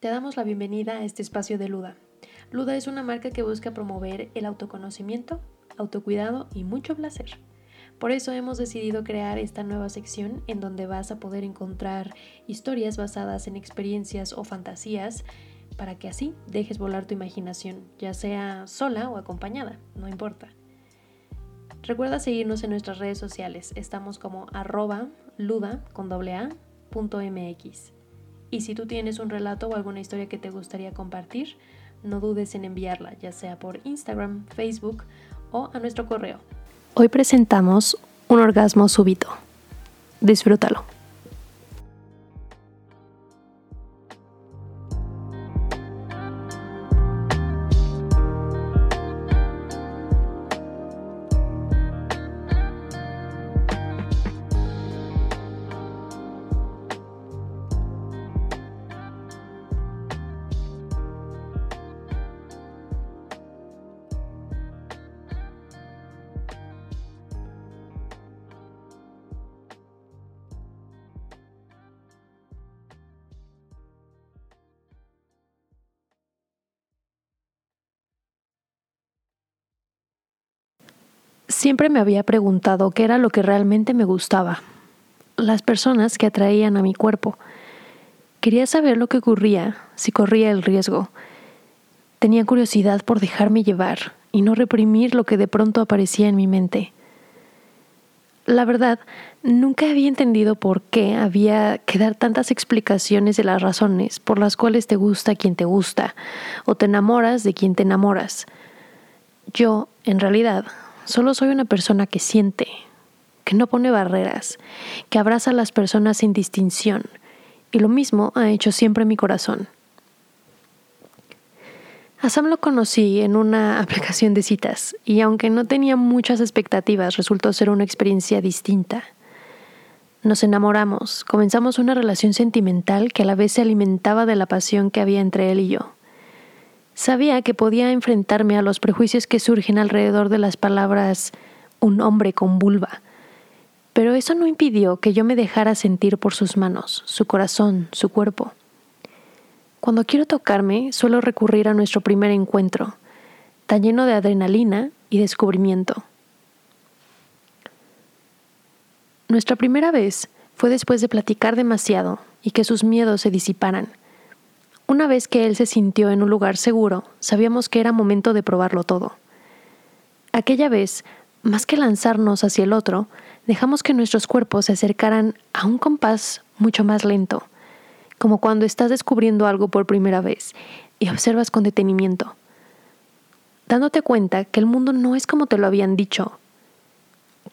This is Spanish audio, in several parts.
Te damos la bienvenida a este espacio de Luda. Luda es una marca que busca promover el autoconocimiento, autocuidado y mucho placer. Por eso hemos decidido crear esta nueva sección en donde vas a poder encontrar historias basadas en experiencias o fantasías para que así dejes volar tu imaginación, ya sea sola o acompañada, no importa. Recuerda seguirnos en nuestras redes sociales, estamos como arroba luda con a, punto mx. Y si tú tienes un relato o alguna historia que te gustaría compartir, no dudes en enviarla, ya sea por Instagram, Facebook o a nuestro correo. Hoy presentamos un orgasmo súbito. Disfrútalo. Siempre me había preguntado qué era lo que realmente me gustaba, las personas que atraían a mi cuerpo. Quería saber lo que ocurría, si corría el riesgo. Tenía curiosidad por dejarme llevar y no reprimir lo que de pronto aparecía en mi mente. La verdad, nunca había entendido por qué había que dar tantas explicaciones de las razones por las cuales te gusta quien te gusta o te enamoras de quien te enamoras. Yo, en realidad, Solo soy una persona que siente, que no pone barreras, que abraza a las personas sin distinción. Y lo mismo ha hecho siempre mi corazón. A Sam lo conocí en una aplicación de citas y aunque no tenía muchas expectativas, resultó ser una experiencia distinta. Nos enamoramos, comenzamos una relación sentimental que a la vez se alimentaba de la pasión que había entre él y yo. Sabía que podía enfrentarme a los prejuicios que surgen alrededor de las palabras un hombre con vulva, pero eso no impidió que yo me dejara sentir por sus manos, su corazón, su cuerpo. Cuando quiero tocarme, suelo recurrir a nuestro primer encuentro, tan lleno de adrenalina y descubrimiento. Nuestra primera vez fue después de platicar demasiado y que sus miedos se disiparan. Una vez que él se sintió en un lugar seguro, sabíamos que era momento de probarlo todo. Aquella vez, más que lanzarnos hacia el otro, dejamos que nuestros cuerpos se acercaran a un compás mucho más lento, como cuando estás descubriendo algo por primera vez y observas con detenimiento, dándote cuenta que el mundo no es como te lo habían dicho,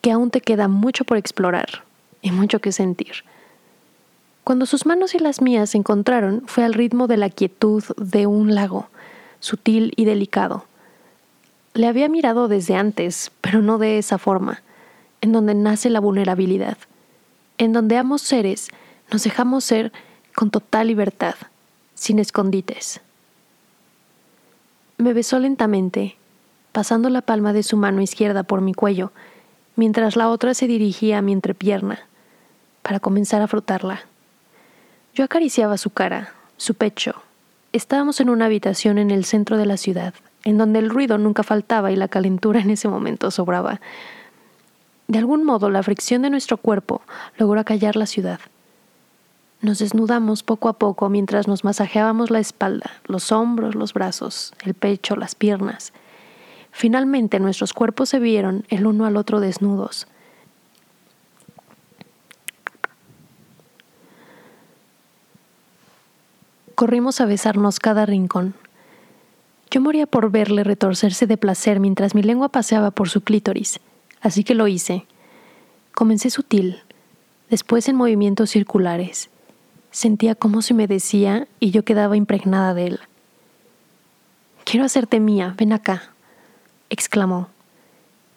que aún te queda mucho por explorar y mucho que sentir. Cuando sus manos y las mías se encontraron fue al ritmo de la quietud de un lago, sutil y delicado. Le había mirado desde antes, pero no de esa forma, en donde nace la vulnerabilidad, en donde ambos seres nos dejamos ser con total libertad, sin escondites. Me besó lentamente, pasando la palma de su mano izquierda por mi cuello, mientras la otra se dirigía a mi entrepierna, para comenzar a frotarla. Yo acariciaba su cara, su pecho. Estábamos en una habitación en el centro de la ciudad, en donde el ruido nunca faltaba y la calentura en ese momento sobraba. De algún modo, la fricción de nuestro cuerpo logró callar la ciudad. Nos desnudamos poco a poco mientras nos masajeábamos la espalda, los hombros, los brazos, el pecho, las piernas. Finalmente nuestros cuerpos se vieron el uno al otro desnudos, corrimos a besarnos cada rincón. Yo moría por verle retorcerse de placer mientras mi lengua paseaba por su clítoris, así que lo hice. Comencé sutil, después en movimientos circulares. Sentía cómo se me decía y yo quedaba impregnada de él. Quiero hacerte mía, ven acá, exclamó,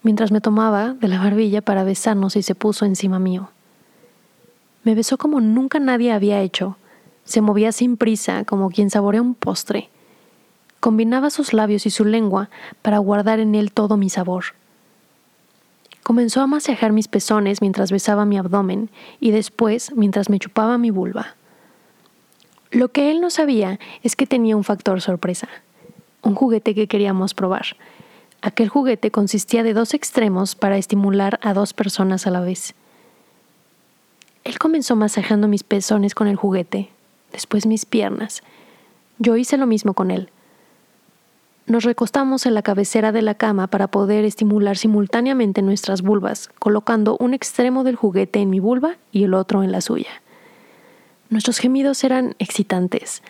mientras me tomaba de la barbilla para besarnos y se puso encima mío. Me besó como nunca nadie había hecho, se movía sin prisa, como quien saborea un postre. Combinaba sus labios y su lengua para guardar en él todo mi sabor. Comenzó a masajear mis pezones mientras besaba mi abdomen y después mientras me chupaba mi vulva. Lo que él no sabía es que tenía un factor sorpresa, un juguete que queríamos probar. Aquel juguete consistía de dos extremos para estimular a dos personas a la vez. Él comenzó masajando mis pezones con el juguete, después mis piernas. Yo hice lo mismo con él. Nos recostamos en la cabecera de la cama para poder estimular simultáneamente nuestras vulvas, colocando un extremo del juguete en mi vulva y el otro en la suya. Nuestros gemidos eran excitantes.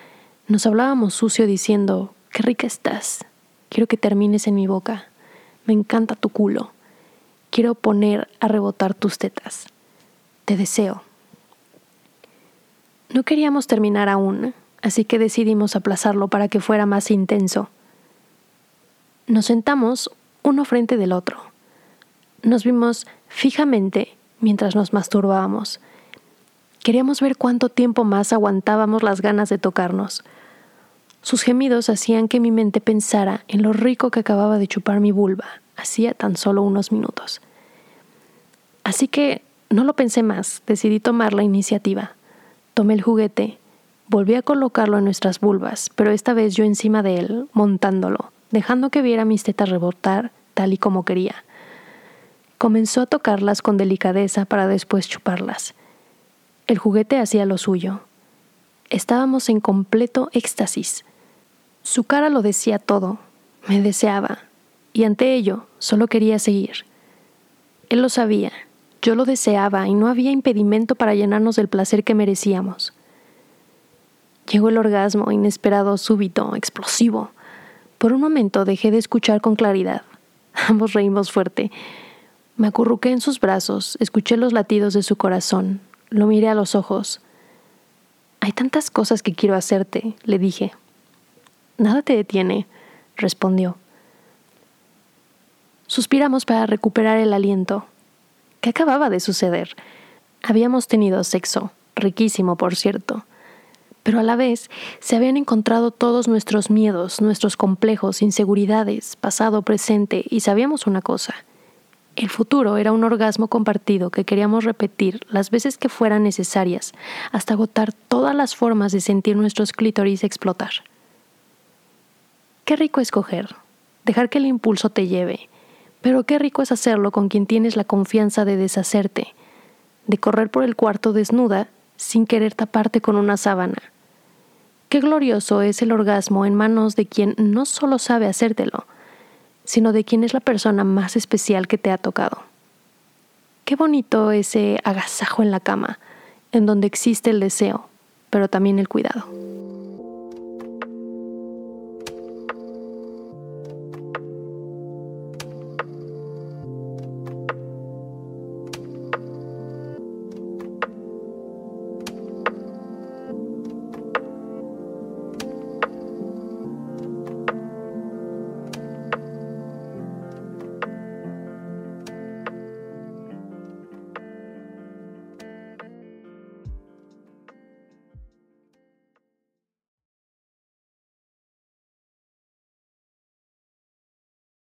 Nos hablábamos sucio diciendo, qué rica estás. Quiero que termines en mi boca. Me encanta tu culo. Quiero poner a rebotar tus tetas. Te deseo. No queríamos terminar aún, así que decidimos aplazarlo para que fuera más intenso. Nos sentamos uno frente del otro. Nos vimos fijamente mientras nos masturbábamos. Queríamos ver cuánto tiempo más aguantábamos las ganas de tocarnos. Sus gemidos hacían que mi mente pensara en lo rico que acababa de chupar mi vulva hacía tan solo unos minutos. Así que no lo pensé más, decidí tomar la iniciativa. Tomé el juguete, volví a colocarlo en nuestras vulvas, pero esta vez yo encima de él, montándolo dejando que viera mis tetas rebotar tal y como quería. Comenzó a tocarlas con delicadeza para después chuparlas. El juguete hacía lo suyo. Estábamos en completo éxtasis. Su cara lo decía todo. Me deseaba. Y ante ello solo quería seguir. Él lo sabía. Yo lo deseaba y no había impedimento para llenarnos del placer que merecíamos. Llegó el orgasmo inesperado, súbito, explosivo. Por un momento dejé de escuchar con claridad. Ambos reímos fuerte. Me acurruqué en sus brazos, escuché los latidos de su corazón, lo miré a los ojos. Hay tantas cosas que quiero hacerte, le dije. Nada te detiene, respondió. Suspiramos para recuperar el aliento. ¿Qué acababa de suceder? Habíamos tenido sexo, riquísimo, por cierto pero a la vez se habían encontrado todos nuestros miedos, nuestros complejos, inseguridades, pasado, presente, y sabíamos una cosa. El futuro era un orgasmo compartido que queríamos repetir las veces que fueran necesarias, hasta agotar todas las formas de sentir nuestros clítoris explotar. Qué rico escoger, dejar que el impulso te lleve, pero qué rico es hacerlo con quien tienes la confianza de deshacerte, de correr por el cuarto desnuda sin querer taparte con una sábana. Qué glorioso es el orgasmo en manos de quien no solo sabe hacértelo, sino de quien es la persona más especial que te ha tocado. Qué bonito ese agasajo en la cama, en donde existe el deseo, pero también el cuidado.